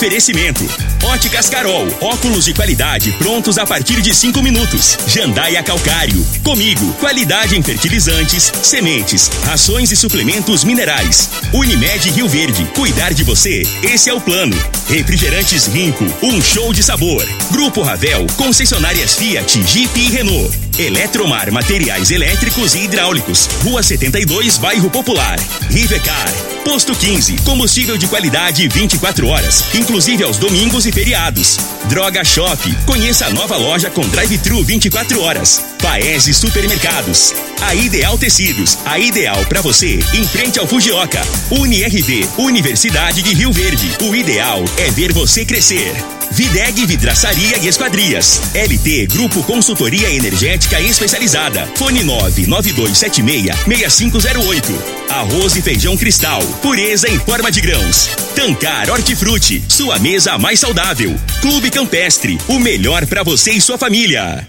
Oferecimento. Óticas Carol, óculos de qualidade prontos a partir de cinco minutos. Jandaia Calcário. Comigo, qualidade em fertilizantes, sementes, rações e suplementos minerais. Unimed Rio Verde, cuidar de você, esse é o plano. Refrigerantes Rinco, um show de sabor. Grupo Ravel, concessionárias Fiat, Jeep e Renault. Eletromar Materiais Elétricos e Hidráulicos. Rua 72, Bairro Popular. Rivecar. Posto 15. Combustível de qualidade 24 horas, inclusive aos domingos e feriados. Droga Shop. Conheça a nova loja com drive-thru 24 horas. Paese Supermercados. A Ideal Tecidos. A ideal para você em frente ao Fujioka. UniRV. Universidade de Rio Verde. O ideal é ver você crescer. Videg Vidraçaria e Esquadrias. LT Grupo Consultoria Energética Especializada. Fone 99276-6508. Arroz e feijão cristal. Pureza em forma de grãos. Tancar Hortifruti. Sua mesa mais saudável. Clube Campestre. O melhor para você e sua família.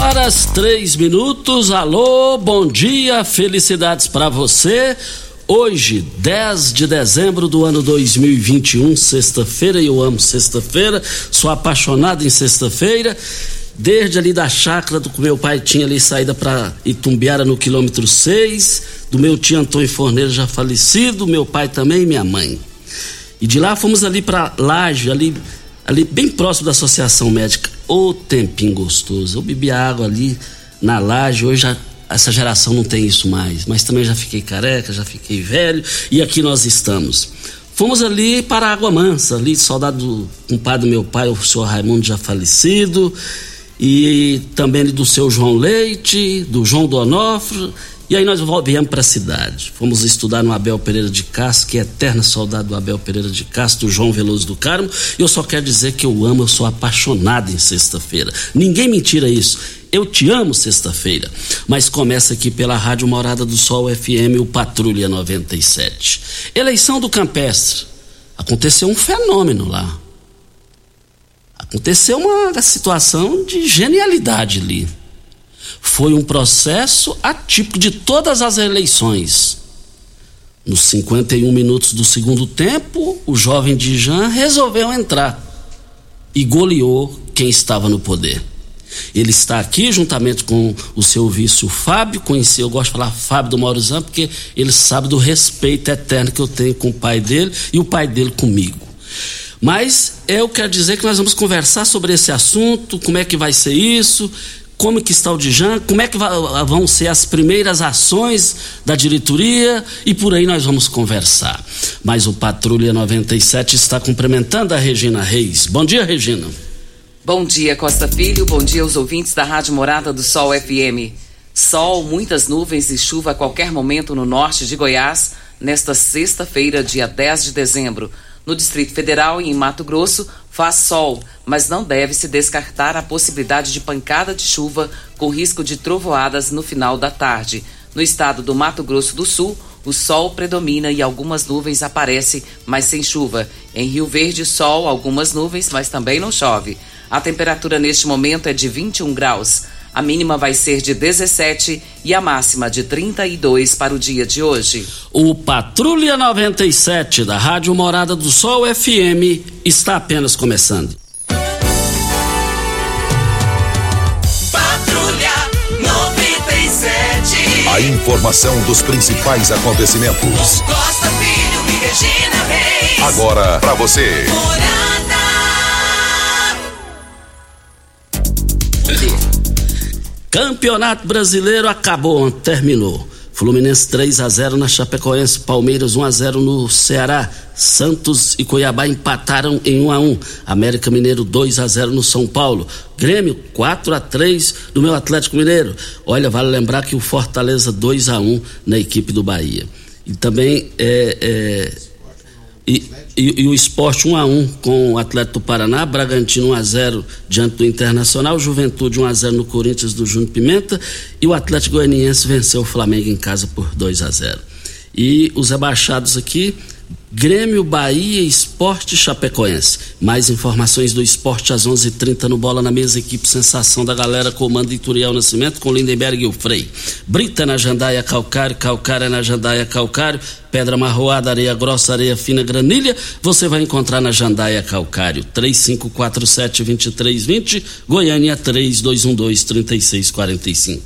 Horas três minutos, alô, bom dia, felicidades para você. Hoje, 10 de dezembro do ano 2021, sexta-feira, eu amo sexta-feira, sou apaixonado em sexta-feira. Desde ali da chácara do que meu pai tinha ali saída para Itumbiara no quilômetro 6, do meu tio Antônio Forneiro já falecido, meu pai também e minha mãe. E de lá fomos ali para Laje, ali, ali bem próximo da Associação Médica. Ô tempinho gostoso. Eu bebi água ali na laje, hoje já, essa geração não tem isso mais. Mas também já fiquei careca, já fiquei velho e aqui nós estamos. Fomos ali para a Água Mansa, ali, saudade do pai do meu pai, o senhor Raimundo já falecido, e também do seu João Leite, do João Donofre e aí nós viemos para a cidade. Fomos estudar no Abel Pereira de Castro, que é eterna saudade do Abel Pereira de Castro, do João Veloso do Carmo. E eu só quero dizer que eu amo, eu sou apaixonado em sexta-feira. Ninguém me tira isso. Eu te amo sexta-feira. Mas começa aqui pela Rádio Morada do Sol FM, o Patrulha 97. Eleição do Campestre. Aconteceu um fenômeno lá. Aconteceu uma situação de genialidade ali foi um processo atípico de todas as eleições. Nos 51 minutos do segundo tempo, o jovem Dijan resolveu entrar e goleou quem estava no poder. Ele está aqui juntamente com o seu vice, o Fábio. Conheci, eu gosto de falar Fábio do Maurizão, porque ele sabe do respeito eterno que eu tenho com o pai dele e o pai dele comigo. Mas eu quero dizer que nós vamos conversar sobre esse assunto, como é que vai ser isso, como que está o Dijan, como é que vão ser as primeiras ações da diretoria e por aí nós vamos conversar. Mas o Patrulha 97 está cumprimentando a Regina Reis. Bom dia, Regina. Bom dia, Costa Filho. Bom dia aos ouvintes da Rádio Morada do Sol FM. Sol, muitas nuvens e chuva a qualquer momento no norte de Goiás, nesta sexta-feira, dia 10 de dezembro. No Distrito Federal e em Mato Grosso, faz sol, mas não deve se descartar a possibilidade de pancada de chuva com risco de trovoadas no final da tarde. No estado do Mato Grosso do Sul, o sol predomina e algumas nuvens aparecem, mas sem chuva. Em Rio Verde, sol, algumas nuvens, mas também não chove. A temperatura neste momento é de 21 graus. A mínima vai ser de 17 e a máxima de 32 para o dia de hoje. O Patrulha 97 da Rádio Morada do Sol FM está apenas começando. Patrulha 97. A informação dos principais acontecimentos. Costa Filho e Regina Reis. Agora para você. Morada. Campeonato Brasileiro acabou, terminou. Fluminense 3 a 0 na Chapecoense, Palmeiras 1 a 0 no Ceará, Santos e Cuiabá empataram em 1 a 1. América Mineiro 2 a 0 no São Paulo, Grêmio 4 a 3 no meu Atlético Mineiro. Olha, vale lembrar que o Fortaleza 2 a 1 na equipe do Bahia. E também é, é E, e, e, o esporte 1 a 1 com o Atlético do Paraná, Bragantino 1 a 0 diante do Internacional, Juventude 1 a 0 no Corinthians do Júnior Pimenta e o Atlético Goianiense venceu o Flamengo em casa por 2 a 0. E os rebaixados aqui, Grêmio, Bahia, Esporte Chapecoense. Mais informações do esporte às 11:30 h 30 no Bola na Mesa, equipe Sensação da Galera, comando Ituriel Nascimento com Lindenberg e o Frei. Brita na Jandaia Calcário, Calcário na Jandaia Calcário, Pedra Marroada, Areia Grossa, Areia Fina, Granilha, você vai encontrar na Jandaia Calcário. 3547-2320, Goiânia 3212-3645.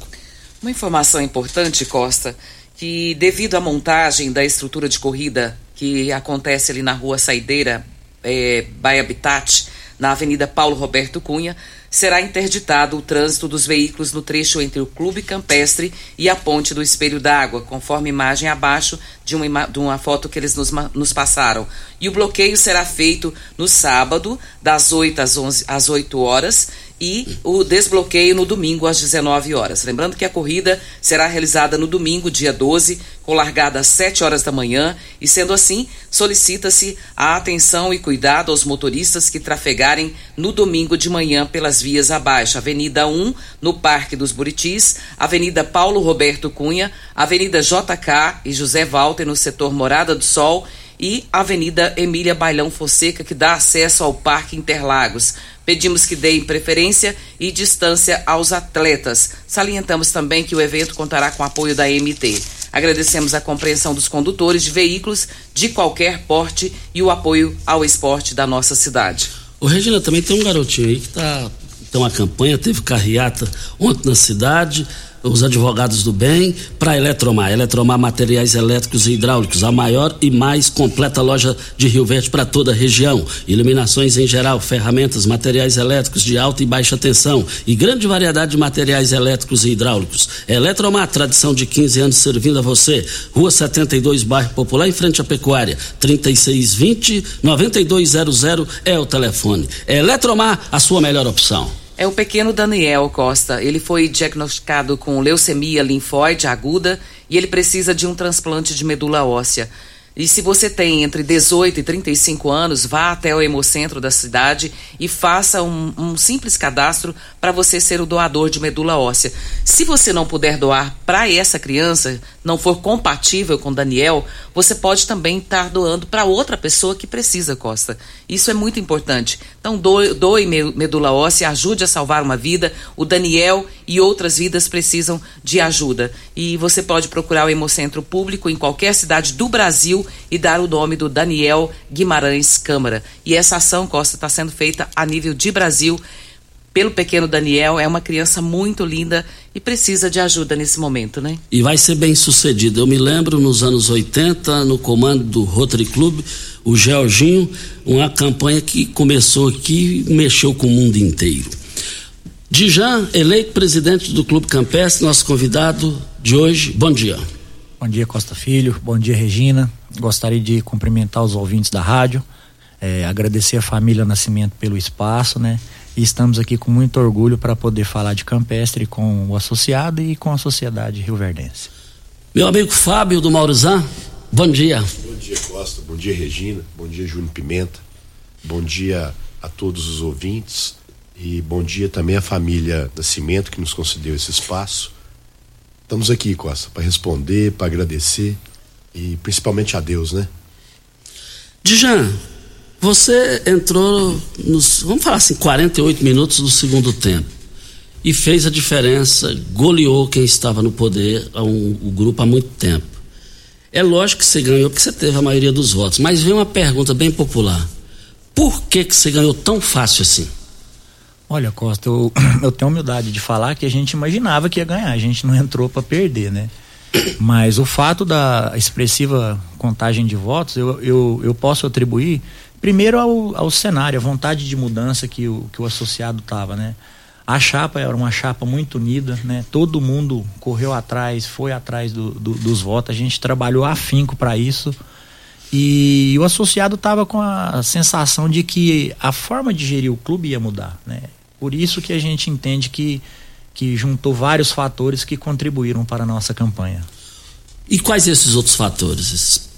Uma informação importante, Costa, que devido à montagem da estrutura de corrida que acontece ali na rua Saideira, é, Baia Habitat, na Avenida Paulo Roberto Cunha, será interditado o trânsito dos veículos no trecho entre o Clube Campestre e a Ponte do Espelho d'Água, conforme imagem abaixo de uma, de uma foto que eles nos, nos, passaram. E o bloqueio será feito no sábado, das 8 às, 11, às 8 horas, e o desbloqueio no domingo às 19 horas. Lembrando que a corrida será realizada no domingo, dia 12, com largada às 7 horas da manhã, e sendo assim, solicita-se a atenção e cuidado aos motoristas que trafegarem no domingo de manhã pelas vias abaixo: Avenida 1, no Parque dos Buritis, Avenida Paulo Roberto Cunha, Avenida JK e José Walter no setor Morada do Sol. E Avenida Emília Bailão Fonseca, que dá acesso ao Parque Interlagos. Pedimos que deem preferência e distância aos atletas. Salientamos também que o evento contará com apoio da MT. Agradecemos a compreensão dos condutores de veículos de qualquer porte e o apoio ao esporte da nossa cidade. O Regina também tem um garotinho aí que está tem uma campanha, teve carreata ontem na cidade os advogados do bem para Eletromar. Eletromar Materiais Elétricos e Hidráulicos, a maior e mais completa loja de Rio Verde para toda a região. Iluminações em geral, ferramentas, materiais elétricos de alta e baixa tensão e grande variedade de materiais elétricos e hidráulicos. Eletromar, tradição de 15 anos servindo a você. Rua 72, bairro Popular, em frente à Pecuária. 3620 9200 é o telefone. Eletromar, a sua melhor opção é o pequeno Daniel Costa. Ele foi diagnosticado com leucemia linfóide aguda e ele precisa de um transplante de medula óssea. E se você tem entre 18 e 35 anos, vá até o Hemocentro da cidade e faça um, um simples cadastro para você ser o doador de medula óssea. Se você não puder doar para essa criança, não for compatível com Daniel, você pode também estar tá doando para outra pessoa que precisa, Costa. Isso é muito importante. Então, doe, doe medula óssea, ajude a salvar uma vida. O Daniel e outras vidas precisam de ajuda. E você pode procurar o Hemocentro Público em qualquer cidade do Brasil e dar o nome do Daniel Guimarães Câmara. E essa ação, Costa, está sendo feita a nível de Brasil pelo pequeno Daniel, é uma criança muito linda e precisa de ajuda nesse momento, né? E vai ser bem sucedido. Eu me lembro nos anos 80, no comando do Rotary Club, o Georginho, uma campanha que começou aqui e mexeu com o mundo inteiro. Dijan, eleito presidente do Clube Campestre, nosso convidado de hoje. Bom dia. Bom dia, Costa Filho. Bom dia, Regina. Gostaria de cumprimentar os ouvintes da rádio, é, agradecer a família Nascimento pelo espaço, né? E estamos aqui com muito orgulho para poder falar de campestre com o associado e com a sociedade rioverdense. Meu amigo Fábio do Maurizan, bom dia. Bom dia, Costa. Bom dia, Regina. Bom dia, Júnior Pimenta. Bom dia a todos os ouvintes e bom dia também à família Nascimento que nos concedeu esse espaço. Estamos aqui, Costa, para responder, para agradecer e principalmente a Deus, né? Dijan, você entrou nos, vamos falar assim, 48 minutos do segundo tempo e fez a diferença, goleou quem estava no poder, um, o grupo há muito tempo. É lógico que você ganhou porque você teve a maioria dos votos, mas vem uma pergunta bem popular. Por que que você ganhou tão fácil assim? Olha, Costa, eu, eu tenho humildade de falar que a gente imaginava que ia ganhar, a gente não entrou para perder, né? Mas o fato da expressiva contagem de votos, eu, eu, eu posso atribuir primeiro ao, ao cenário, a vontade de mudança que o, que o associado estava, né? A chapa era uma chapa muito unida, né? Todo mundo correu atrás, foi atrás do, do, dos votos, a gente trabalhou afinco para isso. E o associado estava com a sensação de que a forma de gerir o clube ia mudar, né? Por isso que a gente entende que, que juntou vários fatores que contribuíram para a nossa campanha. E quais esses outros fatores?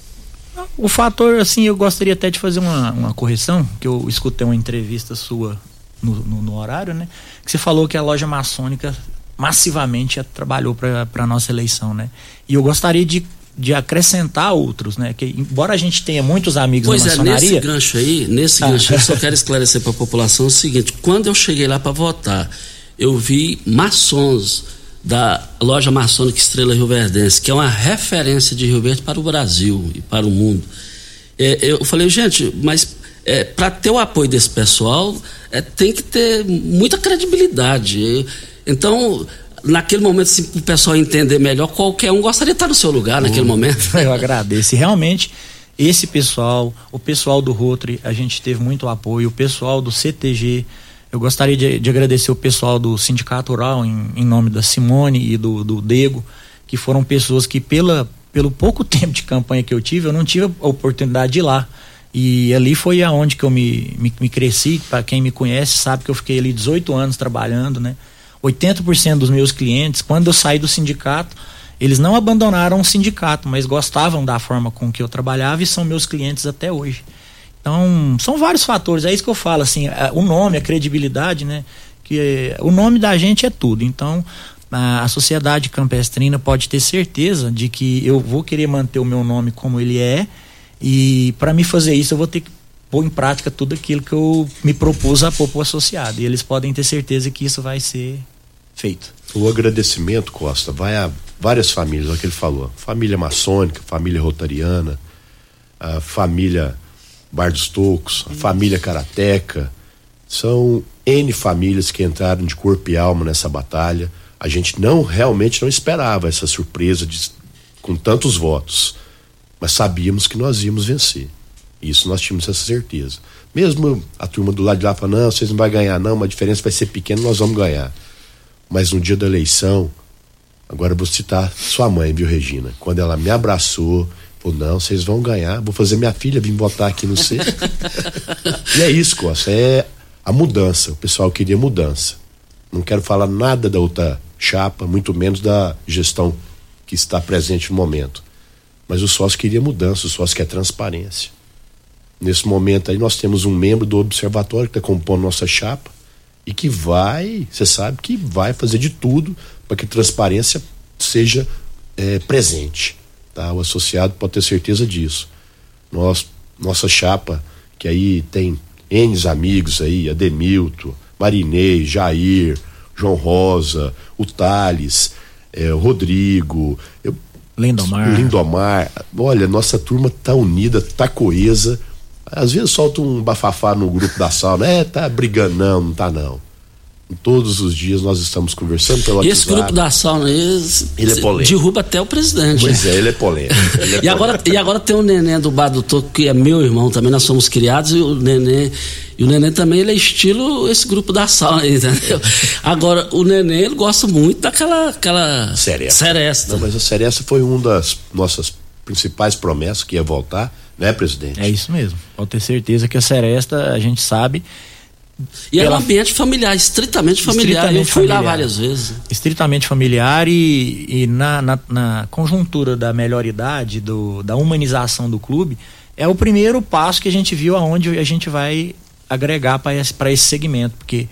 O fator, assim, eu gostaria até de fazer uma, uma correção, que eu escutei uma entrevista sua no, no, no horário, né? Que você falou que a loja maçônica massivamente trabalhou para a nossa eleição, né? E eu gostaria de, de acrescentar outros, né? Que embora a gente tenha muitos amigos pois na é, maçonaria... nesse gancho aí, nesse Ah. gancho aí, eu só quero esclarecer para a população o seguinte, quando eu cheguei lá para votar, eu vi maçons da loja maçônica Estrela Rio Verdense, que é uma referência de Rio Verde para o Brasil e para o mundo. É, eu falei, gente, mas é, para ter o apoio desse pessoal, é, tem que ter muita credibilidade. Então, naquele momento, para o pessoal entender melhor, qualquer um gostaria de estar no seu lugar naquele momento. Eu agradeço. E realmente, esse pessoal, o pessoal do Rotary, a gente teve muito apoio, o pessoal do CTG. Eu gostaria de, de agradecer o pessoal do Sindicato Rural, em, em nome da Simone e do, do Dego, que foram pessoas que, pela, pelo pouco tempo de campanha que eu tive, eu não tive a oportunidade de ir lá. E ali foi aonde que eu me, me, me cresci. Para quem me conhece, sabe que eu fiquei ali 18 anos trabalhando, né? 80% dos meus clientes, quando eu saí do sindicato, eles não abandonaram o sindicato, mas gostavam da forma com que eu trabalhava e são meus clientes até hoje. Então, são vários fatores, é isso que eu falo, assim, a- o nome, a credibilidade, né? Que o nome da gente é tudo. Então, a, sociedade campestrina pode ter certeza de que eu vou querer manter o meu nome como ele é e para me fazer isso eu vou ter que pôr em prática tudo aquilo que eu me propus a pôr associado. E eles podem ter certeza que isso vai ser feito. O agradecimento, Costa, vai a várias famílias, é o que ele falou. Família maçônica, família rotariana, família Bar dos Tocos, a família Karateca. São N famílias que entraram de corpo e alma nessa batalha. A gente não realmente não esperava essa surpresa de, com tantos votos. Mas sabíamos que nós íamos vencer. Isso nós tínhamos essa certeza. Mesmo a turma do lado de lá falando, não, vocês não vão ganhar, não, uma diferença vai ser pequena, nós vamos ganhar. Mas no dia da eleição, agora eu vou citar sua mãe, viu, Regina? Quando ela me abraçou, falou, não, vocês vão ganhar, vou fazer minha filha vir votar aqui no C. e é isso, Costa, é a mudança. O pessoal queria mudança. Não quero falar nada da outra chapa, muito menos da gestão que está presente no momento. Mas o sócio queria mudança, o sócio quer transparência. Nesse momento aí nós temos um membro do observatório que está compondo nossa chapa e que vai, você sabe que vai fazer de tudo para que a transparência seja eh, presente. Tá? O associado pode ter certeza disso. Nós, nossa chapa, que aí tem N amigos aí, Ademilton, Marinei, Jair, João Rosa, o Thales, eh, o Rodrigo, eu, Lindomar. Lindomar. Olha, nossa turma tá unida, tá coesa. Às vezes solta um bafafá no grupo da sala, é, tá brigando, não, não tá não. Todos os dias nós estamos conversando pelo E esse WhatsApp. grupo da sauna aí, Ele é polêmico. derruba até o presidente. Pois é, ele é polêmico. Ele é E agora, polêmico. e agora tem o neném do Bar do Toco, que é meu irmão também, nós somos criados, e o neném, e o neném também ele é estilo esse grupo da sauna, entendeu? Agora, o neném ele gosta muito daquela aquela Seresta. seresta. Não, mas a Seresta foi uma das nossas principais promessas que ia voltar, né, presidente? É isso mesmo. Pode ter certeza que a Seresta, a gente sabe, E era um ambiente familiar, estritamente familiar. Eu Estritamente fui lá familiar. várias vezes. estritamente familiar e, e na, na, na conjuntura da melhor idade, do, da humanização do clube, é o primeiro passo que a gente viu aonde a gente vai agregar para esse, pra esse segmento, porque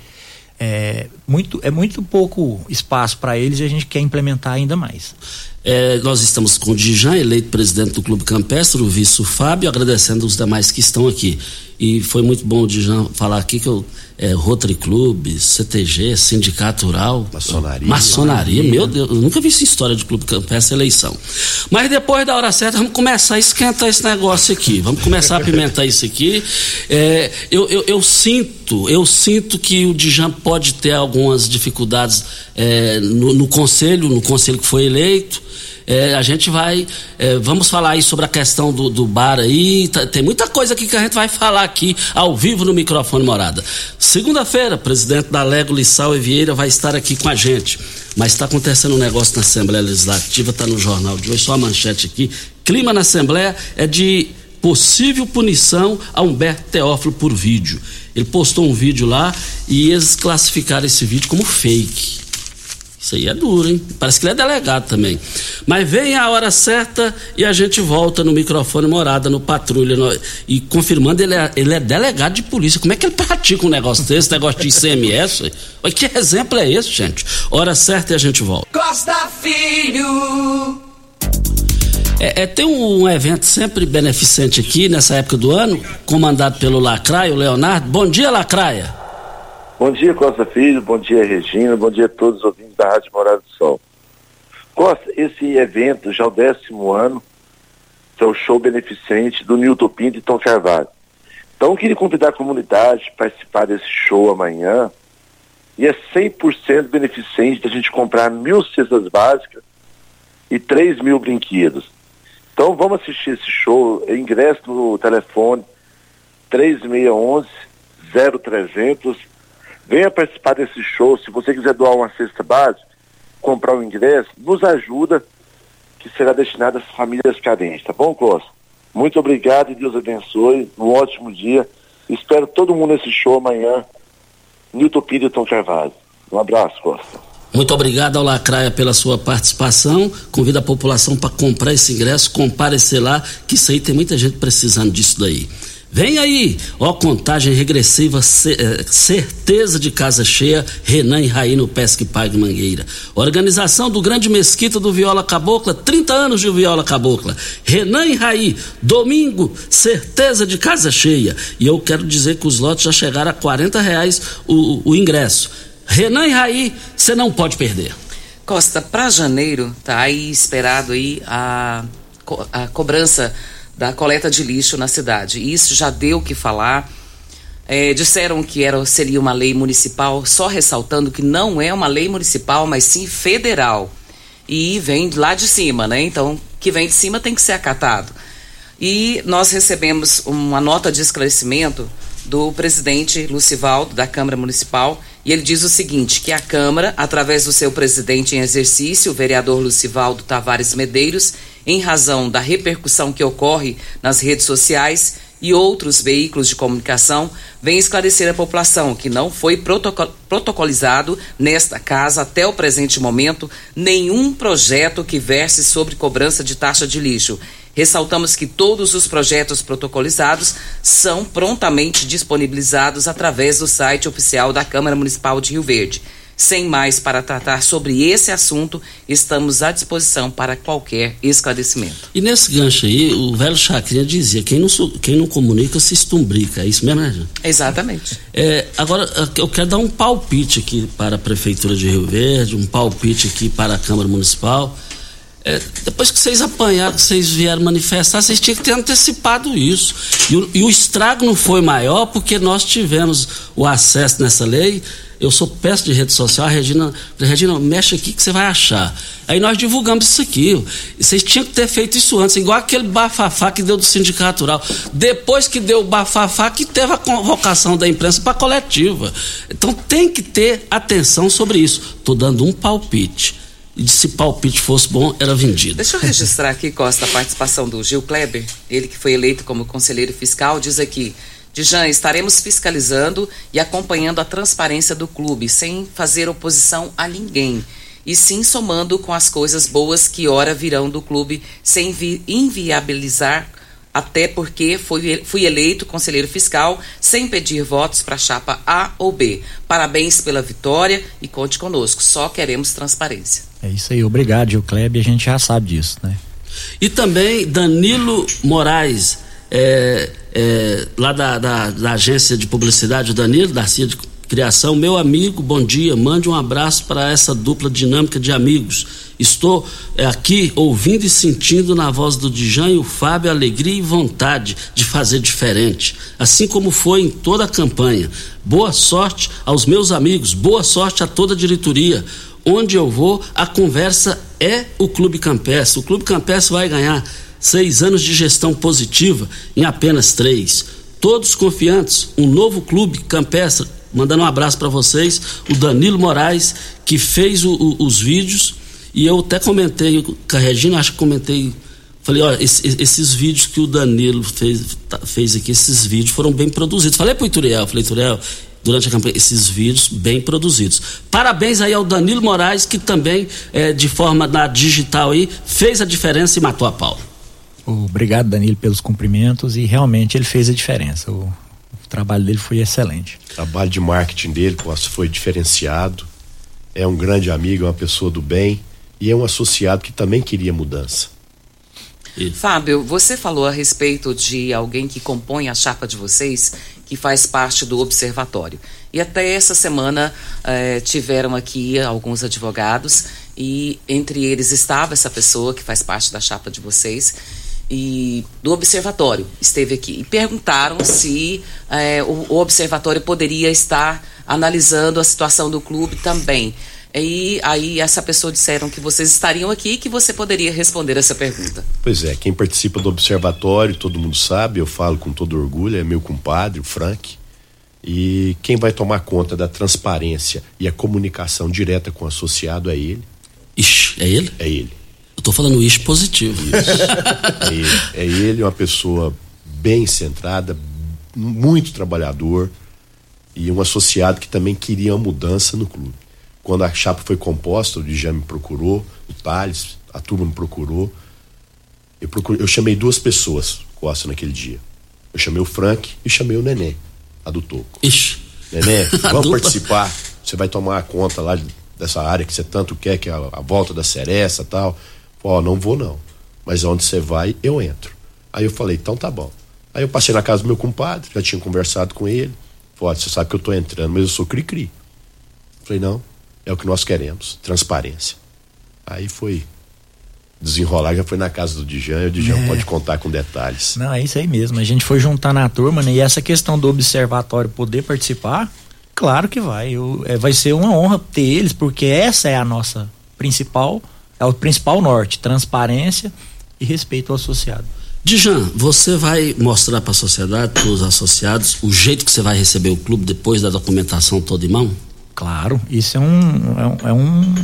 é muito, é muito pouco espaço para eles e a gente quer implementar ainda mais. É, nós estamos com o Dijan, eleito presidente do Clube Campestre, o vice Fábio, agradecendo os demais que estão aqui. E foi muito bom o Dijan falar aqui que eu, é, Rotary Clube, CTG, Sindicato Rural. Maçonaria. Maçonaria, meu Deus, eu nunca vi essa história de Clube Campestre eleição. Mas depois da hora certa, vamos começar a esquentar esse negócio aqui. Vamos começar a apimentar isso aqui. É, eu, eu, eu sinto, eu sinto que o Dijan pode ter algumas dificuldades é, no, no conselho, no conselho que foi eleito. É, a gente vai. é, vamos falar aí sobre a questão do, do bar aí. tá- tem muita coisa aqui que a gente vai falar aqui ao vivo no microfone morada. Segunda-feira, presidente da Lego Lissau e Vieira vai estar aqui com a gente. Mas está acontecendo um negócio na Assembleia Legislativa, está no jornal de hoje, só a manchete aqui. Clima na Assembleia é de possível punição a Humberto Teófilo por vídeo. Ele postou um vídeo lá e eles classificaram esse vídeo como fake. Isso aí é duro, hein? Parece que ele é delegado também. Mas vem a hora certa e a gente volta no microfone morada, no patrulha. No, e confirmando, ele é, ele é delegado de polícia. Como é que ele pratica um negócio desse, negócio de ICMS? Que exemplo é esse, gente? Hora certa e a gente volta. Costa Filho. É, é, tem um, um evento sempre beneficente aqui nessa época do ano, comandado pelo Lacraia, o Leonardo. Bom dia, Lacraia. Bom dia, Costa Filho, bom dia, Regina, bom dia a todos os ouvintes da Rádio Morada do Sol. Costa, esse evento já é o décimo ano, é o show beneficente do Nilton Pinto e Tom Carvalho. Então, eu queria convidar a comunidade a participar desse show amanhã, e é 100% beneficente da gente comprar mil cestas básicas e 3 mil brinquedos. Então, vamos assistir esse show, ingresso no telefone 3611 0300 Venha participar desse show. Se você quiser doar uma cesta básica, comprar um ingresso, nos ajuda, que será destinado às famílias carentes, tá bom, Costa? Muito obrigado e Deus abençoe. Um ótimo dia. Espero todo mundo nesse show amanhã. Nilton Pires Tom Carvalho. Um abraço, Costa. Muito obrigado ao Lacraia pela sua participação. Convido a população para comprar esse ingresso, comparecer lá, que isso aí tem muita gente precisando disso daí. Vem aí, ó, contagem regressiva, eh, certeza de casa cheia, Renan e Raí no Pesque Pague Mangueira. Organização do Grande Mesquita do Viola Cabocla, 30 anos de Viola Cabocla. Renan e Raí, domingo, certeza de casa cheia. E eu quero dizer que os lotes já chegaram a 40 reais o, o ingresso. Renan e Raí, você não pode perder. Costa, para janeiro, tá aí esperado aí a, a cobrança da coleta de lixo na cidade. E isso já deu o que falar. É, disseram que era, seria uma lei municipal, só ressaltando que não é uma lei municipal, mas sim federal. E vem lá de cima, né? Então, que vem de cima tem que ser acatado. E nós recebemos uma nota de esclarecimento do presidente Lucivaldo, da Câmara Municipal, e ele diz o seguinte: que a Câmara, através do seu presidente em exercício, o vereador Lucivaldo Tavares Medeiros, em razão da repercussão que ocorre nas redes sociais e outros veículos de comunicação, vem esclarecer à população que não foi protocolizado nesta casa até o presente momento nenhum projeto que verse sobre cobrança de taxa de lixo. Ressaltamos que todos os projetos protocolizados são prontamente disponibilizados através do site oficial da Câmara Municipal de Rio Verde. Sem mais para tratar sobre esse assunto, estamos à disposição para qualquer esclarecimento. E nesse gancho aí, o velho Chacrinha dizia: quem não, quem não comunica se estumbrica. É isso mesmo, né, Exatamente. É, agora, eu quero dar um palpite aqui para a Prefeitura de Rio Verde, um palpite aqui para a Câmara Municipal. É, depois que vocês apanharam, que vocês vieram manifestar, vocês tinham que ter antecipado isso. E o, e o estrago não foi maior porque nós tivemos o acesso nessa lei eu sou péssimo de rede social, a Regina, Regina, mexe aqui que você vai achar. Aí nós divulgamos isso aqui. Vocês tinham que ter feito isso antes, igual aquele bafafá que deu do sindicato rural. Depois que deu o bafafá, que teve a convocação da imprensa para coletiva. Então tem que ter atenção sobre isso. Estou dando um palpite. E se palpite fosse bom, era vendido. Deixa eu registrar aqui, Costa, a participação do Gil Kleber, ele que foi eleito como conselheiro fiscal, diz aqui. Dijan, estaremos fiscalizando e acompanhando a transparência do clube, sem fazer oposição a ninguém, e sim somando com as coisas boas que ora virão do clube, sem inviabilizar, até porque fui, fui eleito conselheiro fiscal, sem pedir votos para a chapa A ou B. Parabéns pela vitória e conte conosco, só queremos transparência. É isso aí, obrigado, Gil Kleber, a gente já sabe disso, né? E também Danilo Moraes é, é, lá da, da, da, agência de publicidade, Danilo, da CIA de Criação, meu amigo, bom dia, mande um abraço para essa dupla dinâmica de amigos. Estou é, aqui ouvindo e sentindo na voz do Dijan e o Fábio alegria e vontade de fazer diferente, assim como foi em toda a campanha. Boa sorte aos meus amigos, boa sorte a toda a diretoria. Onde eu vou, a conversa é o Clube Campestre. O Clube Campestre vai ganhar seis anos de gestão positiva em apenas três. Todos confiantes, um novo clube campestre. Mandando um abraço para vocês, o Danilo Moraes, que fez o, o, os vídeos, e eu até comentei com a Regina, acho que comentei Falei, olha, esse, esses vídeos que o Danilo fez, tá, fez aqui, esses vídeos foram bem produzidos. Falei pro Ituriel, falei, Ituriel, durante a campanha, esses vídeos bem produzidos. Parabéns aí ao Danilo Moraes, que também, é, de forma na digital aí, fez a diferença e matou a pau. Obrigado, Danilo, pelos cumprimentos e realmente ele fez a diferença. O, o trabalho dele foi excelente. O trabalho de marketing dele foi diferenciado. É um grande amigo, é uma pessoa do bem e é um associado que também queria mudança. Fábio, você falou a respeito de alguém que compõe a chapa de vocês, que faz parte do observatório. E até essa semana eh, tiveram aqui alguns advogados e entre eles estava essa pessoa que faz parte da chapa de vocês e do observatório esteve aqui e perguntaram se eh, o, o observatório poderia estar analisando a situação do clube também. E aí essa pessoa disseram que vocês estariam aqui e que você poderia responder essa pergunta. Pois é, quem participa do observatório, todo mundo sabe, eu falo com todo orgulho, é meu compadre, o Frank. E quem vai tomar conta da transparência e a comunicação direta com o associado é ele. Ixi, é ele? É ele. Eu tô falando isso positivo. Isso. é ele. É ele, uma pessoa bem centrada, muito trabalhador e um associado que também queria uma mudança no clube. Quando a chapa foi composta, o Djan me procurou, o Thales, a turma me procurou. Eu, procurei, eu chamei duas pessoas, Costa, naquele dia. Eu chamei o Frank e chamei o Nenê, a do Toco. Ixi. Nenê, vamos participar. Você vai tomar conta lá dessa área que você tanto quer, que é a, a volta da Seresta tal. Ó, oh, não vou não. Mas onde você vai, eu entro. Aí eu falei, então tá bom. Aí eu passei na casa do meu compadre, já tinha conversado com ele. Falei, você sabe que eu tô entrando, mas eu sou cri-cri. Falei, não, é o que nós queremos, transparência. Aí foi desenrolar, já foi na casa do Dijan, e o Dijan é. pode contar com detalhes. Não, é isso aí mesmo. A gente foi juntar na turma, né? E essa questão do observatório poder participar, claro que vai. Eu, é, vai ser uma honra ter eles, porque essa é a nossa principal, é o principal norte, transparência e respeito ao associado. Dijan, você vai mostrar para a sociedade, para os associados, o jeito que você vai receber o clube depois da documentação toda em mão? Claro, isso é um, é um, é um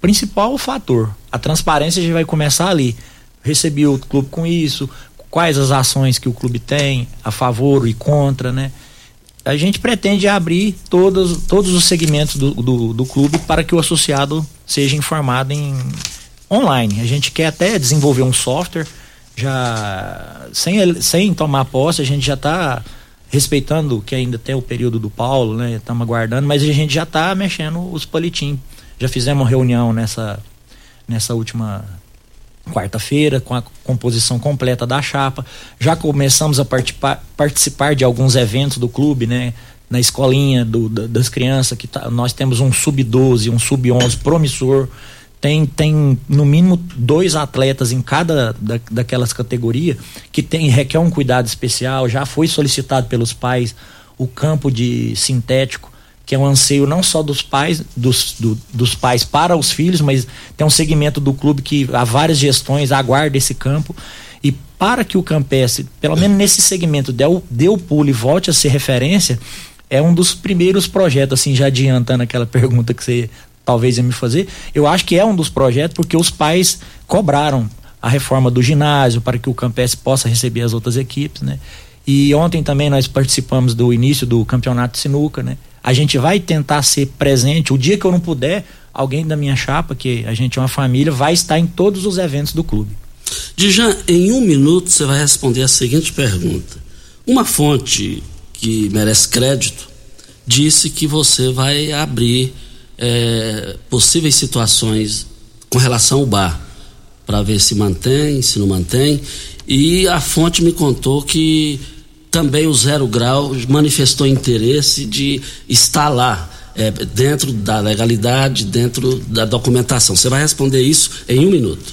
principal fator. A transparência já vai começar ali. Recebi o clube com isso, quais as ações que o clube tem, a favor e contra, né? A gente pretende abrir todos, todos os segmentos do, do, do clube para que o associado seja informado em online. A gente quer até desenvolver um software já sem, sem tomar posse, a gente já está respeitando que ainda tem o período do Paulo, né? Estamos aguardando, mas a gente já está mexendo os palitinhos. Já fizemos uma reunião nessa, nessa última quarta-feira com a composição completa da chapa. Já começamos a participar, participar de alguns eventos do clube, né? Na escolinha do, das crianças, que tá, nós temos um sub-12, um sub-11 promissor tem, tem no mínimo dois atletas em cada da, daquelas categorias que tem requer um cuidado especial. Já foi solicitado pelos pais o campo de sintético, que é um anseio não só dos pais, dos, do, dos pais para os filhos, mas tem um segmento do clube que há várias gestões aguarda esse campo. E para que o Campestre, pelo menos nesse segmento, dê o, dê o pulo e volte a ser referência, é um dos primeiros projetos, assim, já adiantando aquela pergunta que você talvez ia me fazer, eu acho que é um dos projetos porque os pais cobraram a reforma do ginásio para que o Campes possa receber as outras equipes, né? E ontem também nós participamos do início do campeonato de sinuca, né? A gente vai tentar ser presente. O dia que eu não puder, alguém da minha chapa, que a gente é uma família, vai estar em todos os eventos do clube. Dijan, em um minuto você vai responder a seguinte pergunta. Uma fonte que merece crédito disse que você vai abrir é, possíveis situações com relação ao bar, para ver se mantém, se não mantém. E a fonte me contou que também o Zero Grau manifestou interesse de estar lá, é, dentro da legalidade, dentro da documentação. Você vai responder isso em um minuto.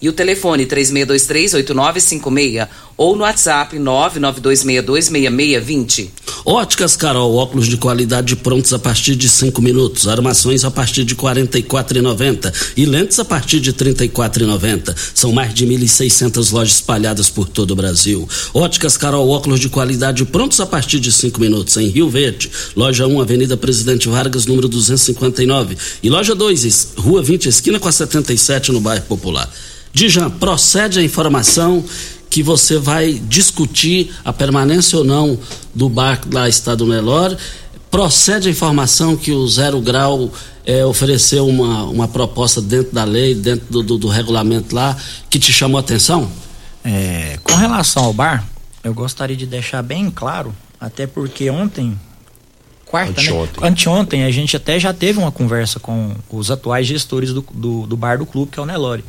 e o telefone 3623-8956 ou no WhatsApp 992626620. Óticas Carol, óculos de qualidade prontos a partir de cinco minutos, armações a partir de quarenta e e lentes a partir de trinta e São mais de 1.600 lojas espalhadas por todo o Brasil. Óticas Carol, óculos de qualidade prontos a partir de cinco minutos, em Rio Verde, loja 1, Avenida Presidente Vargas, número 259 e loja 2, Rua 20, esquina com a 77 no bairro Popular. Dijan, procede a informação que você vai discutir a permanência ou não do barco da Estado Nelore. Procede a informação que o Zero Grau é, ofereceu uma, uma proposta dentro da lei, dentro do, do, do regulamento lá, que te chamou a atenção? É, com relação ao bar, eu gostaria de deixar bem claro, até porque ontem, quarta, anteontem. né? Anteontem, a gente até já teve uma conversa com os atuais gestores do, do, do bar do clube, que é o Nelore.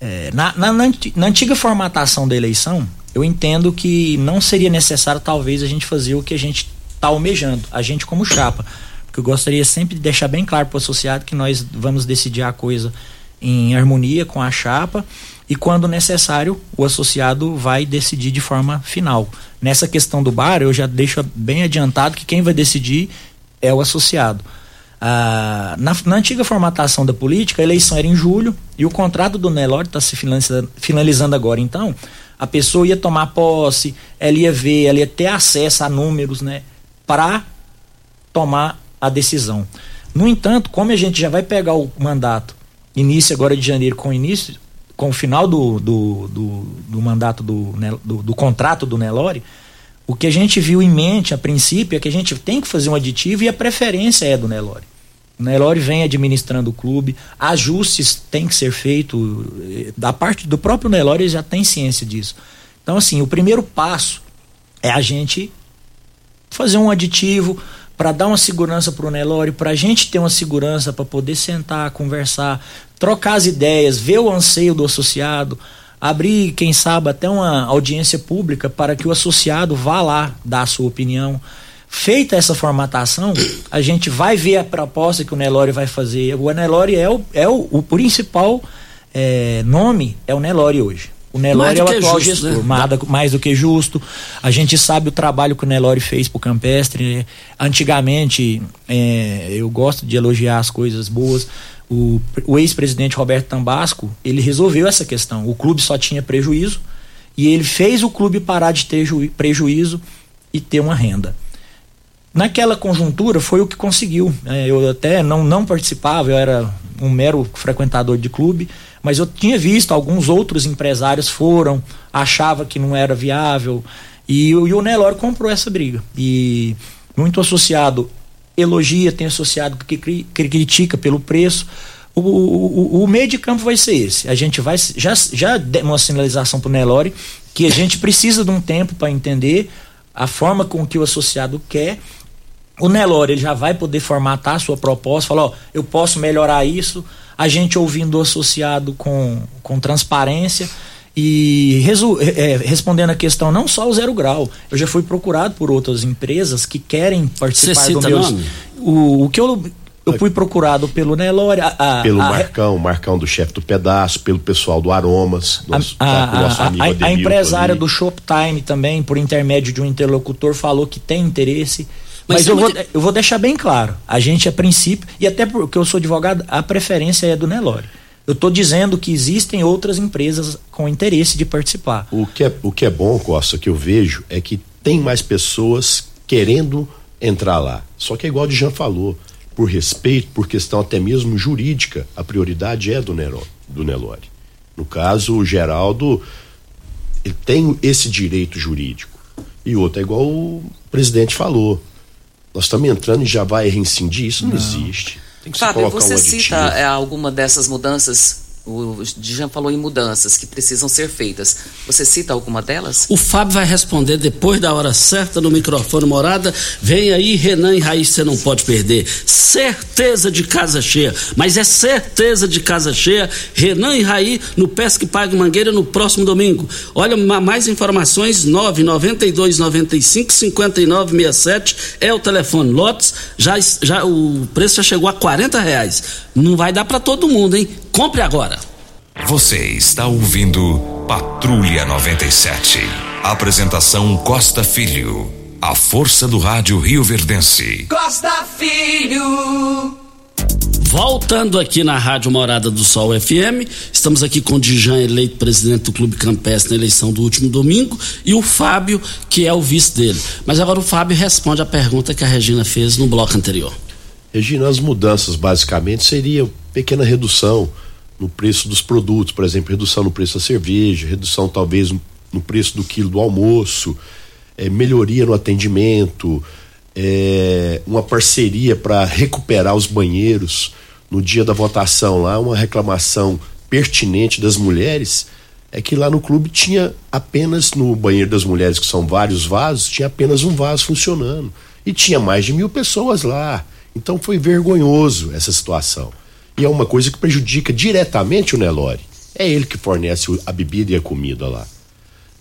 É, na, na, na, antiga formatação da eleição, eu entendo que não seria necessário, talvez, a gente fazer o que a gente está almejando, a gente como chapa. Porque eu gostaria sempre de deixar bem claro para o associado que nós vamos decidir a coisa em harmonia com a chapa e, quando necessário, o associado vai decidir de forma final. Nessa questão do bar, eu já deixo bem adiantado que quem vai decidir é o associado. Ah, na, na, antiga formatação da política, a eleição era em julho e o contrato do Nelore está se finalizando, agora. Então, a pessoa ia tomar posse, ela ia ver, ela ia ter acesso a números, né, para tomar a decisão. No entanto, como a gente já vai pegar o mandato, início agora de janeiro, com início, com o final do, do, do, do mandato do, do, do contrato do Nelore, o que a gente viu em mente a princípio é que a gente tem que fazer um aditivo e a preferência é do Nelore. Nelore vem administrando o clube, ajustes têm que ser feitos, da parte do próprio Nelore já tem ciência disso. Então, assim, o primeiro passo é a gente fazer um aditivo para dar uma segurança para o Nelore, para a gente ter uma segurança para poder sentar, conversar, trocar as ideias, ver o anseio do associado, abrir, quem sabe, até uma audiência pública para que o associado vá lá dar a sua opinião. Feita essa formatação, a gente vai ver a proposta que o Nelore vai fazer. O Nelore é o, é o, o principal é, nome, é o Nelore hoje. O Nelore é o atual justo, gestor, né? mais, do que justo. A gente sabe o trabalho que o Nelore fez pro Campestre. Né? Antigamente, é, eu gosto de elogiar as coisas boas. O, o ex-presidente Roberto Tambasco, ele resolveu essa questão. O clube só tinha prejuízo e ele fez o clube parar de ter prejuízo e ter uma renda. Naquela conjuntura foi o que conseguiu. É, eu até não, não participava, eu era um mero frequentador de clube, mas eu tinha visto alguns outros empresários foram, achava que não era viável e, e o Nelore comprou essa briga. E muito associado elogia, tem associado que, critica pelo preço. O, o, o, meio de campo vai ser esse. A gente vai já já deu uma sinalização para o Nelore que a gente precisa de um tempo para entender a forma com que o associado quer o Nelore ele já vai poder formatar a sua proposta, falar, ó, eu posso melhorar isso, a gente ouvindo o associado com, com transparência e resu, é, respondendo a questão não só o zero grau, eu já fui procurado por outras empresas que querem participar do meu o, o que eu eu fui procurado pelo Nelore. A, a, pelo a, Marcão, Marcão do chefe do pedaço, pelo pessoal do Aromas, nosso, a, tá, nosso amigo a, a empresária ali. do Shoptime também, por intermédio de um interlocutor, falou que tem interesse. Mas, Mas eu, vou, eu vou deixar bem claro, a gente a princípio, e até porque eu sou advogado, a preferência é do Nelore. Eu estou dizendo que existem outras empresas com interesse de participar. O que, é, o que é bom, Costa, que eu vejo é que tem mais pessoas querendo entrar lá. Só que é igual o Jean falou, por respeito, por questão até mesmo jurídica, a prioridade é do, Nero, do Nelore. No caso, o Geraldo ele tem esse direito jurídico. E outro é igual o presidente falou nós estamos entrando e já vai reincidir, isso não, não. existe. Tem que Fábio, você um cita é, alguma dessas mudanças o Dijan falou em mudanças que precisam ser feitas. Você cita alguma delas? O Fábio vai responder depois da hora certa no microfone morada. Vem aí, Renan e Raiz, você não pode perder. Certeza de casa cheia. Mas é certeza de casa cheia. Renan e Raí no Pesque Pague Mangueira no próximo domingo. Olha, mais informações: 992 95 59 67 é o telefone. Lotes, já, já, o preço já chegou a 40 reais. Não vai dar para todo mundo, hein? Compre agora. Você está ouvindo Patrulha 97. Apresentação Costa Filho. A força do rádio Rio Verdense. Costa Filho. Voltando aqui na Rádio Morada do Sol FM, estamos aqui com o Dijan, eleito presidente do Clube Campestre na eleição do último domingo, e o Fábio, que é o vice dele. Mas agora o Fábio responde a pergunta que a Regina fez no bloco anterior. Regina, as mudanças basicamente seriam pequena redução no preço dos produtos, por exemplo, redução no preço da cerveja, redução talvez no preço do quilo do almoço, é, melhoria no atendimento, é, uma parceria para recuperar os banheiros. No dia da votação lá, uma reclamação pertinente das mulheres é que lá no clube tinha apenas no banheiro das mulheres, que são vários vasos, tinha apenas um vaso funcionando. E tinha mais de mil pessoas lá. Então foi vergonhoso essa situação. E é uma coisa que prejudica diretamente o Nelore. É ele que fornece a bebida e a comida lá.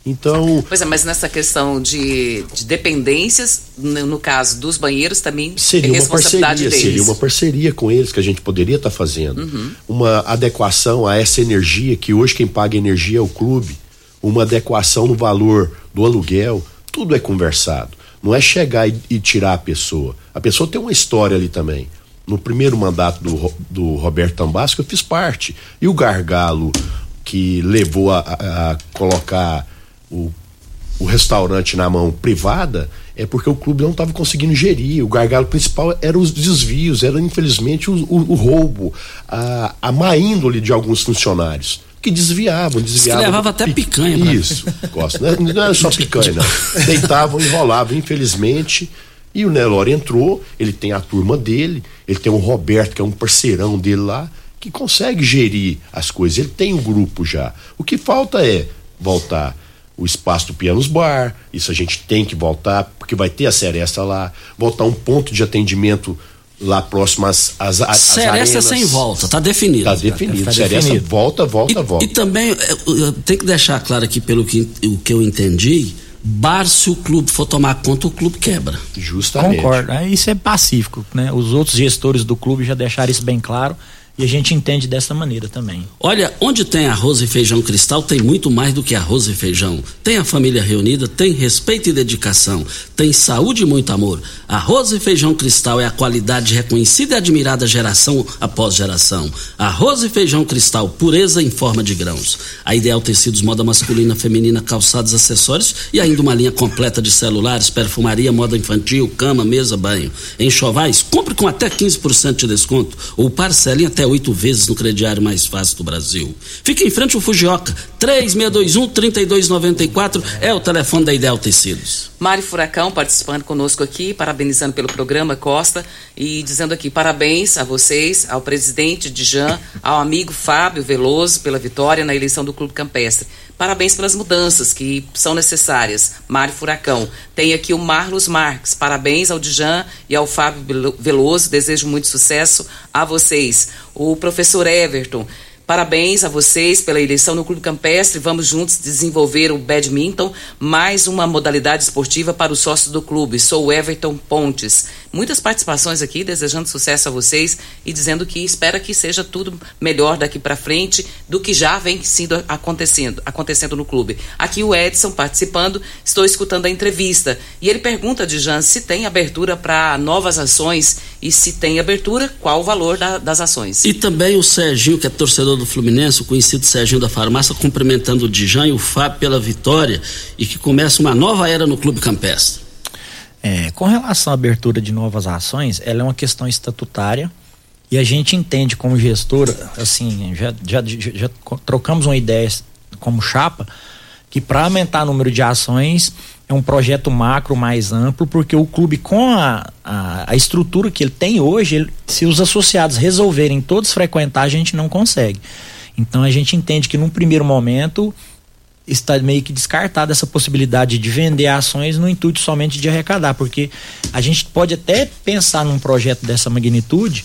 Então. Pois é, mas nessa questão de, de dependências, no, no, caso dos banheiros, também seria é responsabilidade uma parceria, deles. Seria uma parceria com eles que a gente poderia estar tá fazendo. Uhum. Uma adequação a essa energia, que hoje quem paga energia é o clube, uma adequação no valor do aluguel, tudo é conversado. Não é chegar e, e tirar a pessoa. A pessoa tem uma história ali também no primeiro mandato do, do Roberto Tambasco, eu fiz parte. E o gargalo que levou a, a, colocar o, o restaurante na mão privada é porque o clube não estava conseguindo gerir. O gargalo principal era os desvios, era infelizmente o, o, o roubo, a, a má índole de alguns funcionários que desviavam, desviavam. Você levava até picanha. Isso, gosto. Não, não era só picanha, não. Deitavam, enrolavam, infelizmente. E o Nelore entrou, ele tem a turma dele, ele tem o Roberto, que é um parceirão dele lá, que consegue gerir as coisas. Ele tem um grupo já. O que falta é voltar o espaço do Pianos Bar, isso a gente tem que voltar, porque vai ter a Seresta lá, voltar um ponto de atendimento lá próximo às, às, às Seresta sem volta, tá definido. Tá definido. Tá Seresta definido. volta, volta, e, volta. E também, tem que deixar claro aqui, pelo que, o que eu entendi, bar se o clube for tomar conta, o clube quebra. Justamente. Concordo. Isso é pacífico, né? Os outros gestores do clube já deixaram isso bem claro. E a gente entende dessa maneira também. Olha, onde tem arroz e feijão cristal, tem muito mais do que arroz e feijão. Tem a família reunida, tem respeito e dedicação, tem saúde e muito amor. Arroz e feijão cristal é a qualidade reconhecida e admirada geração após geração. Arroz e feijão cristal, pureza em forma de grãos. A Ideal Tecidos, moda masculina, feminina, calçados, acessórios e ainda uma linha completa de celulares, perfumaria, moda infantil, cama, mesa, banho. Enxovais, compre com até 15% de desconto ou parcelinha até até oito vezes no crediário mais fácil do Brasil. Fique em frente ao Fujioka, 3621-3294 é o telefone da Ideal Tecidos. Mário Furacão participando conosco aqui, parabenizando pelo programa Costa e dizendo aqui parabéns a vocês, ao presidente Dijan, ao amigo Fábio Veloso pela vitória na eleição do Clube Campestre. Parabéns pelas mudanças que são necessárias. Mário Furacão. Tem aqui o Marlos Marques. Parabéns ao Dijan e ao Fábio Veloso. Desejo muito sucesso a vocês. O professor Everton. Parabéns a vocês pela eleição no Clube Campestre. Vamos juntos desenvolver o badminton, mais uma modalidade esportiva para os sócios do clube. Sou Everton Pontes. Muitas participações aqui, desejando sucesso a vocês e dizendo que espera que seja tudo melhor daqui para frente do que já vem sido acontecendo, acontecendo no clube. Aqui o Edson participando, estou escutando a entrevista e ele pergunta de Jan se tem abertura para novas ações e se tem abertura, qual o valor da, das ações. E também o Serginho, que é torcedor do Fluminense, o conhecido Serginho da Farmácia, cumprimentando o Dijan e o Fábio pela vitória e que começa uma nova era no Clube Campestre. É, com relação à abertura de novas ações, ela é uma questão estatutária e a gente entende como gestor, assim, já, já, já trocamos uma ideia como chapa, que para aumentar o número de ações é um projeto macro mais amplo, porque o clube, com a, a, a, estrutura que ele tem hoje, ele, se os associados resolverem todos frequentar, a gente não consegue. Então a gente entende que num primeiro momento está meio que descartada essa possibilidade de vender ações no intuito somente de arrecadar, porque a gente pode até pensar num projeto dessa magnitude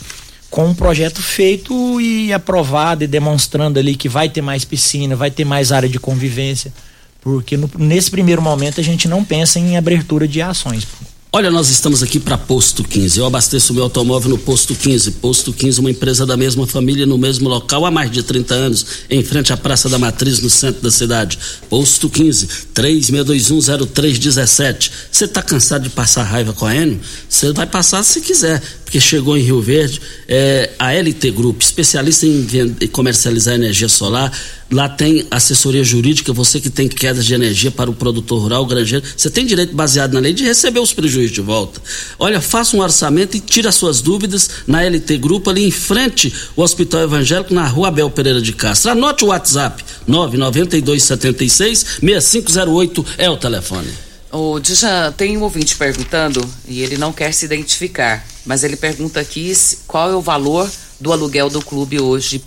com um projeto feito e aprovado e demonstrando ali que vai ter mais piscina, vai ter mais área de convivência porque no, nesse primeiro momento a gente não pensa em abertura de ações. Olha, nós estamos aqui para Posto 15. Eu abasteço meu automóvel no Posto 15. Posto 15, uma empresa da mesma família, no mesmo local há mais de 30 anos, em frente à Praça da Matriz, no centro da cidade. Posto 15, 36210317. Você está cansado de passar raiva com a Enio? Você vai passar se quiser, porque chegou em Rio Verde é, a LT Group, especialista em, em comercializar energia solar Lá tem assessoria jurídica, você que tem quedas de energia para o produtor rural, o granjeiro, você tem direito baseado na lei de receber os prejuízos de volta. Olha, faça um orçamento e tire as suas dúvidas na LT Grupo, ali em frente ao Hospital Evangélico, na rua Abel Pereira de Castro. Anote o WhatsApp, 99276 6508 é o telefone. O Dija, tem um ouvinte perguntando, e ele não quer se identificar, mas ele pergunta aqui qual é o valor do aluguel do clube hoje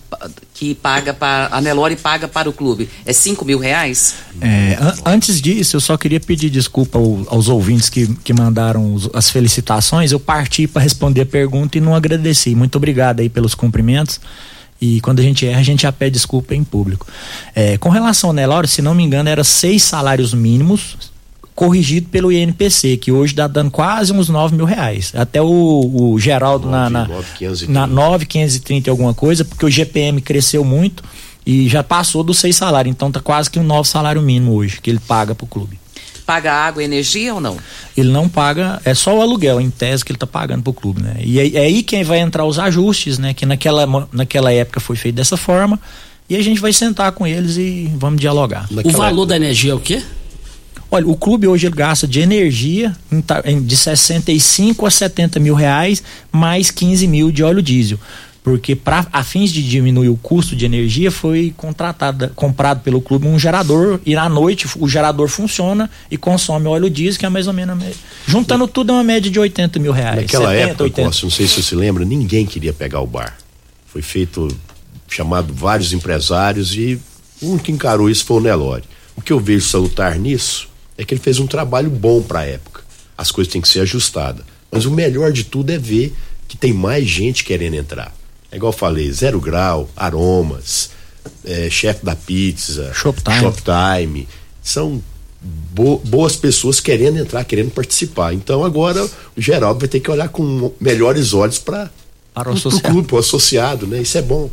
que paga para a Nelore paga para o clube é cinco mil reais? É, an antes disso, eu só queria pedir desculpa ao, aos ouvintes que, que mandaram os, as felicitações. Eu parti para responder a pergunta e não agradeci. Muito obrigado aí pelos cumprimentos. E quando a gente erra, a gente já pede desculpa em público. É, com relação ao Nelore, se não me engano, era seis salários mínimos, corrigido pelo INPC, que hoje está dando quase uns 9 mil reais. Até o, o Geraldo 9, na, na, 9, na 9, 530 alguma coisa, porque o GPM cresceu muito e já passou dos seis salários. Então tá quase que um novo salário mínimo hoje que ele paga para o clube. Paga água e energia ou não? Ele não paga, é só o aluguel, em tese, que ele está pagando para o clube, né? E é, é aí quem vai entrar os ajustes, né? Que naquela, naquela época foi feito dessa forma. E a gente vai sentar com eles e vamos dialogar. Naquela o valor época... da energia é o quê? Olha, o clube hoje gasta de energia de 65 a 70 mil reais, mais 15 mil de óleo diesel. Porque para a fins de diminuir o custo de energia, foi contratado, comprado pelo clube um gerador, e à noite o gerador funciona e consome óleo diesel, que é mais ou menos. Juntando tudo é uma média de 80 mil reais. Naquela 70, época, 80. Costa, não sei se você se lembra, ninguém queria pegar o bar. Foi feito, chamado vários empresários e um que encarou isso foi o Nelore. O que eu vejo salutar nisso é que ele fez um trabalho bom para a época. As coisas têm que ser ajustadas. Mas o melhor de tudo é ver que tem mais gente querendo entrar. É igual eu falei, Zero Grau, Aromas, é, Chefe da Pizza, Shoptime. Shoptime. São bo boas pessoas querendo entrar, querendo participar. Então agora o Geraldo vai ter que olhar com melhores olhos para o clube, o associado, né? Isso é bom.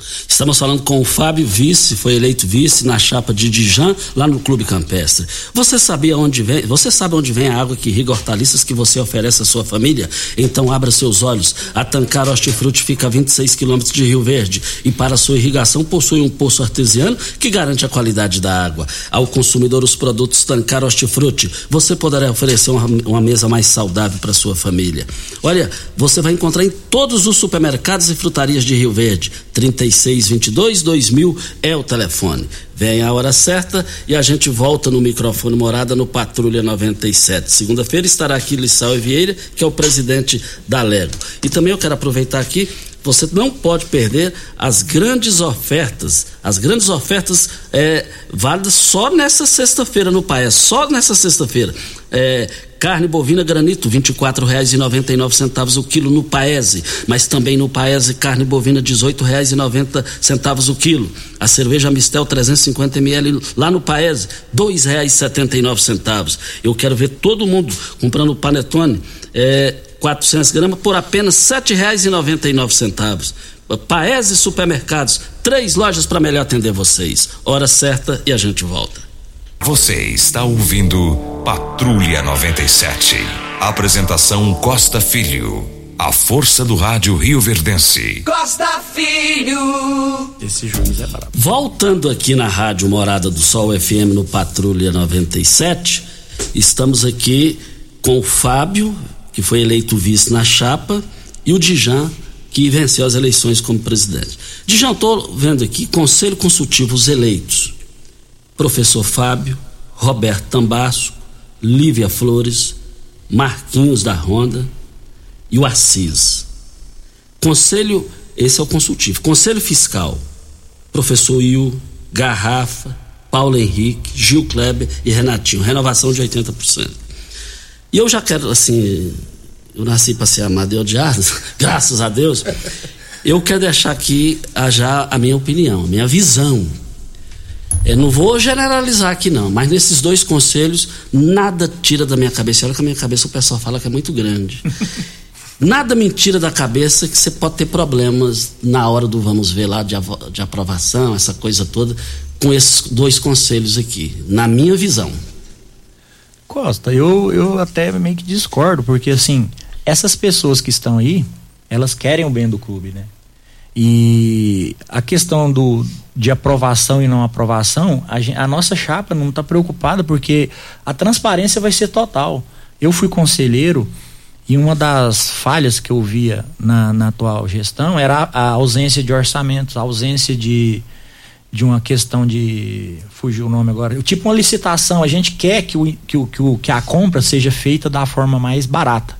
Estamos falando com o Fábio Vice, foi eleito vice na chapa de Dijan, lá no Clube Campestre. Você sabia onde vem? Você sabe onde vem a água que irriga hortaliças que você oferece à sua família? Então abra seus olhos. A Tancar Hortifruti fica a 26 quilômetros de Rio Verde e para sua irrigação possui um poço artesiano que garante a qualidade da água. Ao consumidor os produtos Tancar Hortifruti, você poderá oferecer uma, uma mesa mais saudável para sua família. Olha, você vai encontrar em todos os supermercados e frutarias de Rio Verde. 30 3622 2000 é o telefone. Vem a hora certa e a gente volta no microfone morada no Patrulha 97. Segunda-feira estará aqui Lissau Vieira, que é o presidente da Lego. E também eu quero aproveitar aqui você não pode perder as grandes ofertas, as grandes ofertas é, válidas só nessa sexta-feira no Paes, só nessa sexta-feira. É, Carne bovina granito, R$ 24,99 o quilo no Paese, mas também no Paese carne bovina R$ 18,90 o quilo. A cerveja Mistel 350 ml lá no Paese, R$ 2,79. Eu quero ver todo mundo comprando panetone, é, 400 gramas por apenas R$ 7,99. Paese Supermercados, três lojas para melhor atender vocês. Hora certa e a gente volta. Você está ouvindo Patrulha 97. Apresentação Costa Filho. A força do rádio Rio Verdense. Costa Filho. Esse juiz é brabo. Voltando aqui na rádio Morada do Sol FM no Patrulha 97, estamos aqui com o Fábio, que foi eleito vice na chapa, e o Dijan, que venceu as eleições como presidente. Dijan, estou vendo aqui, Conselho Consultivo, os eleitos professor Fábio, Roberto Tambaço, Lívia Flores, Marquinhos da Ronda e o Assis. Conselho, esse é o consultivo. Conselho Fiscal, professor Will, Garrafa, Paulo Henrique, Gil Kleber e Renatinho. Renovação de 80%. E eu já quero, assim, eu nasci para ser amado e odiado, graças a Deus. Eu quero deixar aqui já a minha opinião, a minha visão Eu não vou generalizar aqui não, mas nesses dois conselhos nada tira da minha cabeça. Olha que a minha cabeça o pessoal fala que é muito grande. nada me tira da cabeça que você pode ter problemas na hora do vamos ver lá de, de aprovação, essa coisa toda, com esses dois conselhos aqui, na minha visão. Costa, eu, eu até meio que discordo, porque assim, essas pessoas que estão aí, elas querem o bem do clube, né? E a questão do, de aprovação e não aprovação, a, a nossa chapa não está preocupada porque a transparência vai ser total. Eu fui conselheiro e uma das falhas que eu via na, na atual gestão era a, a ausência de orçamentos, a ausência de, de uma questão de. Fugiu o nome agora. Tipo uma licitação. A gente quer que, o, que, o, que, a compra seja feita da forma mais barata.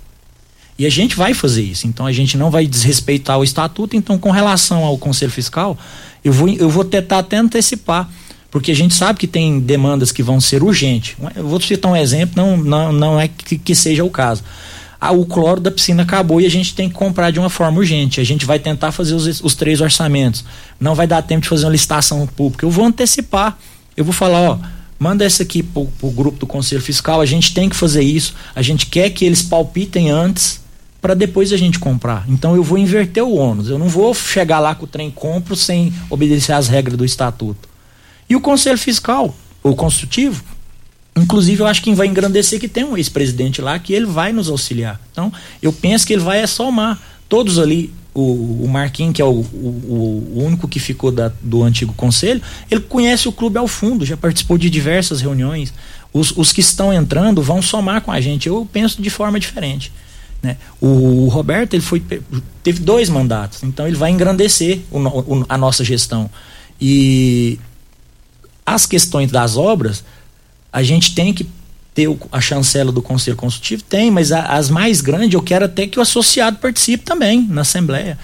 E a gente vai fazer isso. Então a gente não vai desrespeitar o estatuto. Então, com relação ao Conselho Fiscal, eu vou, eu vou tentar até antecipar. Porque a gente sabe que tem demandas que vão ser urgentes. Eu vou citar um exemplo, não, não, não é que, que seja o caso. Ah, o cloro da piscina acabou e a gente tem que comprar de uma forma urgente. A gente vai tentar fazer os, os três orçamentos. Não vai dar tempo de fazer uma licitação pública. Eu vou antecipar. Eu vou falar, ó, manda essa aqui pro, pro grupo do Conselho Fiscal. A gente tem que fazer isso. A gente quer que eles palpitem antes para depois a gente comprar. Então eu vou inverter o ônus. Eu não vou chegar lá com o trem compro sem obedecer às regras do estatuto. E o Conselho Fiscal, o consultivo, inclusive eu acho que vai engrandecer que tem um ex-presidente lá que ele vai nos auxiliar. Então eu penso que ele vai é somar todos ali. O, o Marquinhos, que é o, o, o único que ficou da, do antigo conselho, ele conhece o clube ao fundo, já participou de diversas reuniões. Os, os que estão entrando vão somar com a gente. Eu penso de forma diferente. Né? O, Roberto ele foi, teve dois mandatos, então ele vai engrandecer o, o, a nossa gestão. E as questões das obras, a gente tem que ter a chancela do Conselho Consultivo? Tem, mas a, as mais grandes eu quero até que o associado participe também na Assembleia.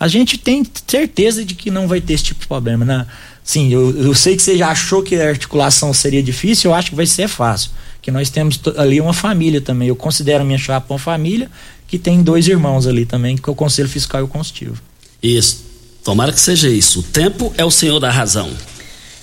A gente tem certeza de que não vai ter esse tipo de problema. Né? Sim, eu, eu sei que você já achou que a articulação seria difícil, eu acho que vai ser fácil que nós temos ali uma família também. Eu considero a minha chapa uma família que tem dois irmãos ali também, que é o Conselho Fiscal e o Consultivo. Isso. Tomara que seja isso. O tempo é o senhor da razão.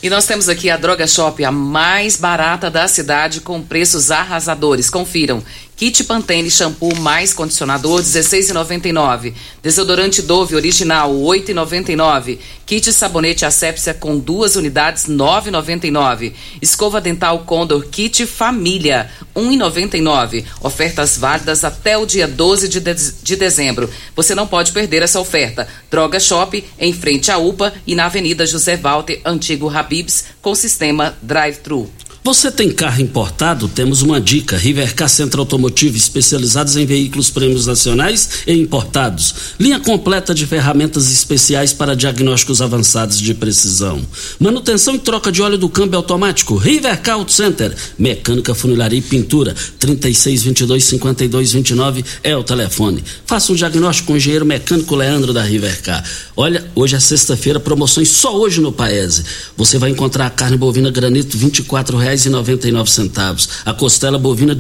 E nós temos aqui a Droga Shop, a mais barata da cidade, com preços arrasadores. Confiram. Kit Pantene shampoo mais condicionador 16,99. Desodorante Dove original 8,99. Kit sabonete asepsia com duas unidades 9,99. Escova dental Condor Kit Família 1,99. Ofertas válidas até o dia 12 de, de, de dezembro. Você não pode perder essa oferta. Droga Shop em frente à UPA e na Avenida José Walter, antigo Habibs, com sistema drive-thru. Você tem carro importado? Temos uma dica. Rivercar Centro Automotivo, especializados em veículos prêmios nacionais e importados. Linha completa de ferramentas especiais para diagnósticos avançados de precisão. Manutenção e troca de óleo do câmbio automático. Rivercar Auto Center. Mecânica, funilaria e pintura. 3622-5229 é o telefone. Faça um diagnóstico com o engenheiro mecânico Leandro da Rivercar. Olha, hoje é sexta-feira, promoções só hoje no Paese. Você vai encontrar a carne bovina granito R$ 24,00 reais e noventa e nove centavos. A costela bovina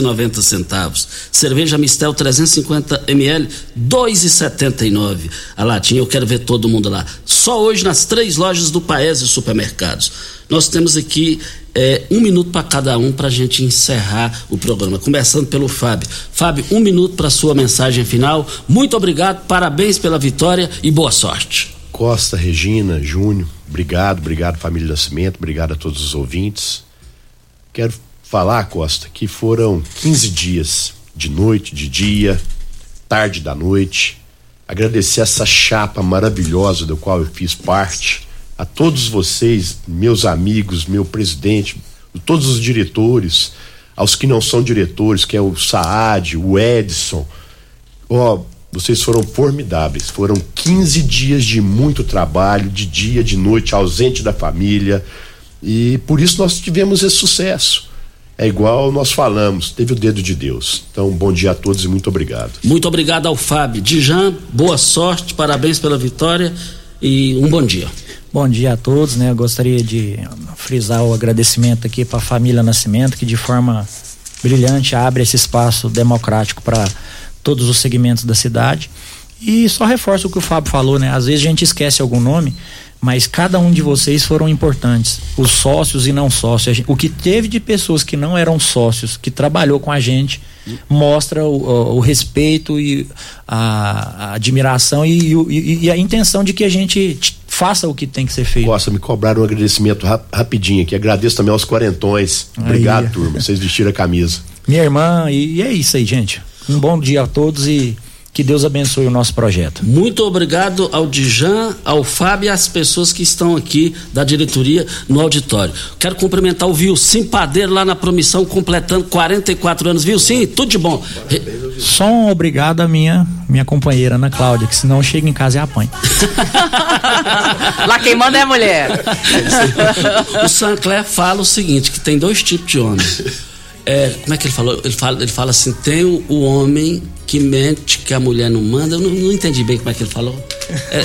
noventa centavos. Cerveja Mistel 350 ml e nove. A latinha eu quero ver todo mundo lá. Só hoje nas três lojas do Paese Supermercados. Nós temos aqui é, um minuto para cada um para a gente encerrar o programa. Começando pelo Fábio. Fábio, um minuto para sua mensagem final. Muito obrigado, parabéns pela vitória e boa sorte. Costa, Regina, Júnior, obrigado, obrigado família Nascimento, obrigado a todos os ouvintes. Quero falar, Costa, que foram 15 dias de noite, de dia, tarde da noite. Agradecer essa chapa maravilhosa do qual eu fiz parte, a todos vocês, meus amigos, meu presidente, todos os diretores, aos que não são diretores, que é o Saad, o Edson. Ó, vocês foram formidáveis. Foram 15 dias de muito trabalho, de dia, de noite, ausente da família. E por isso nós tivemos esse sucesso. É igual nós falamos, teve o dedo de Deus. Então, bom dia a todos e muito obrigado. Muito obrigado ao Fábio. Dijan, boa sorte, parabéns pela vitória e um bom dia. Bom dia a todos, né? Eu gostaria de frisar o agradecimento aqui para a família Nascimento, que de forma brilhante abre esse espaço democrático para todos os segmentos da cidade. E só reforça o que o Fábio falou, né? Às vezes a gente esquece algum nome, mas cada um de vocês foram importantes, os sócios e não sócios. O que teve de pessoas que não eram sócios, que trabalhou com a gente, mostra o, o, respeito e a, a admiração e, e, e, a intenção de que a gente faça o que tem que ser feito. Costa, me cobraram um agradecimento rap, rapidinho aqui. Agradeço também aos quarentões. Obrigado, aí. turma. Vocês vestiram a camisa. Minha irmã, e, e é isso aí, gente. Um bom dia a todos e que Deus abençoe o nosso projeto. Muito obrigado ao Dijan, ao Fábio e às pessoas que estão aqui da diretoria no auditório. Quero cumprimentar o Vilsim Padeiro lá na promissão, completando 44 anos. Vilsim, tudo de bom. Só um obrigado à minha, minha companheira Ana Cláudia, que senão chega em casa e apanha. lá quem manda é a mulher. o Sancler fala o seguinte, que tem dois tipos de homem. É, como é que ele falou? Ele fala, ele fala assim: tem o, o homem que mente que a mulher não manda. Eu não, não entendi bem como é que ele falou. É,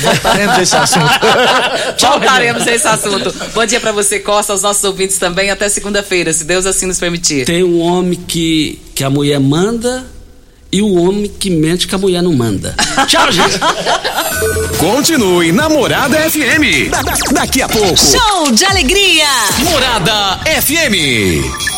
Voltaremos esse assunto. Voltaremos esse assunto. Bom dia para você, Costa, aos nossos ouvintes também. Até segunda-feira, se Deus assim nos permitir. Tem o homem que, que a mulher manda e o homem que mente que a mulher não manda. Tchau, gente. Continue Namorada FM. Da, da, daqui a pouco. Show de alegria. Morada FM.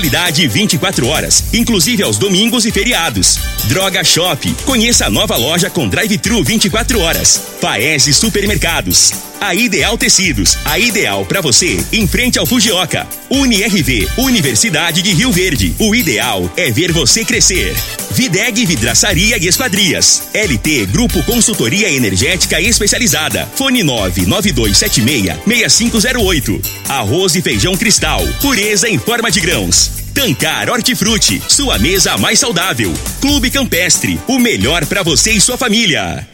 qualidade 24 horas, inclusive aos domingos e feriados. Droga Shop. Conheça a nova loja com drive-thru 24 horas. Paese Supermercados. A Ideal Tecidos, a ideal para você, em frente ao Fujioka. UniRV, Universidade de Rio Verde. O ideal é ver você crescer. Videg Vidraçaria e Esquadrias. LT Grupo Consultoria Energética Especializada. Fone 99276-6508. Arroz e feijão cristal. Pureza em forma de grãos. Tancar Hortifruti, sua mesa mais saudável. Clube Campestre, o melhor para você e sua família.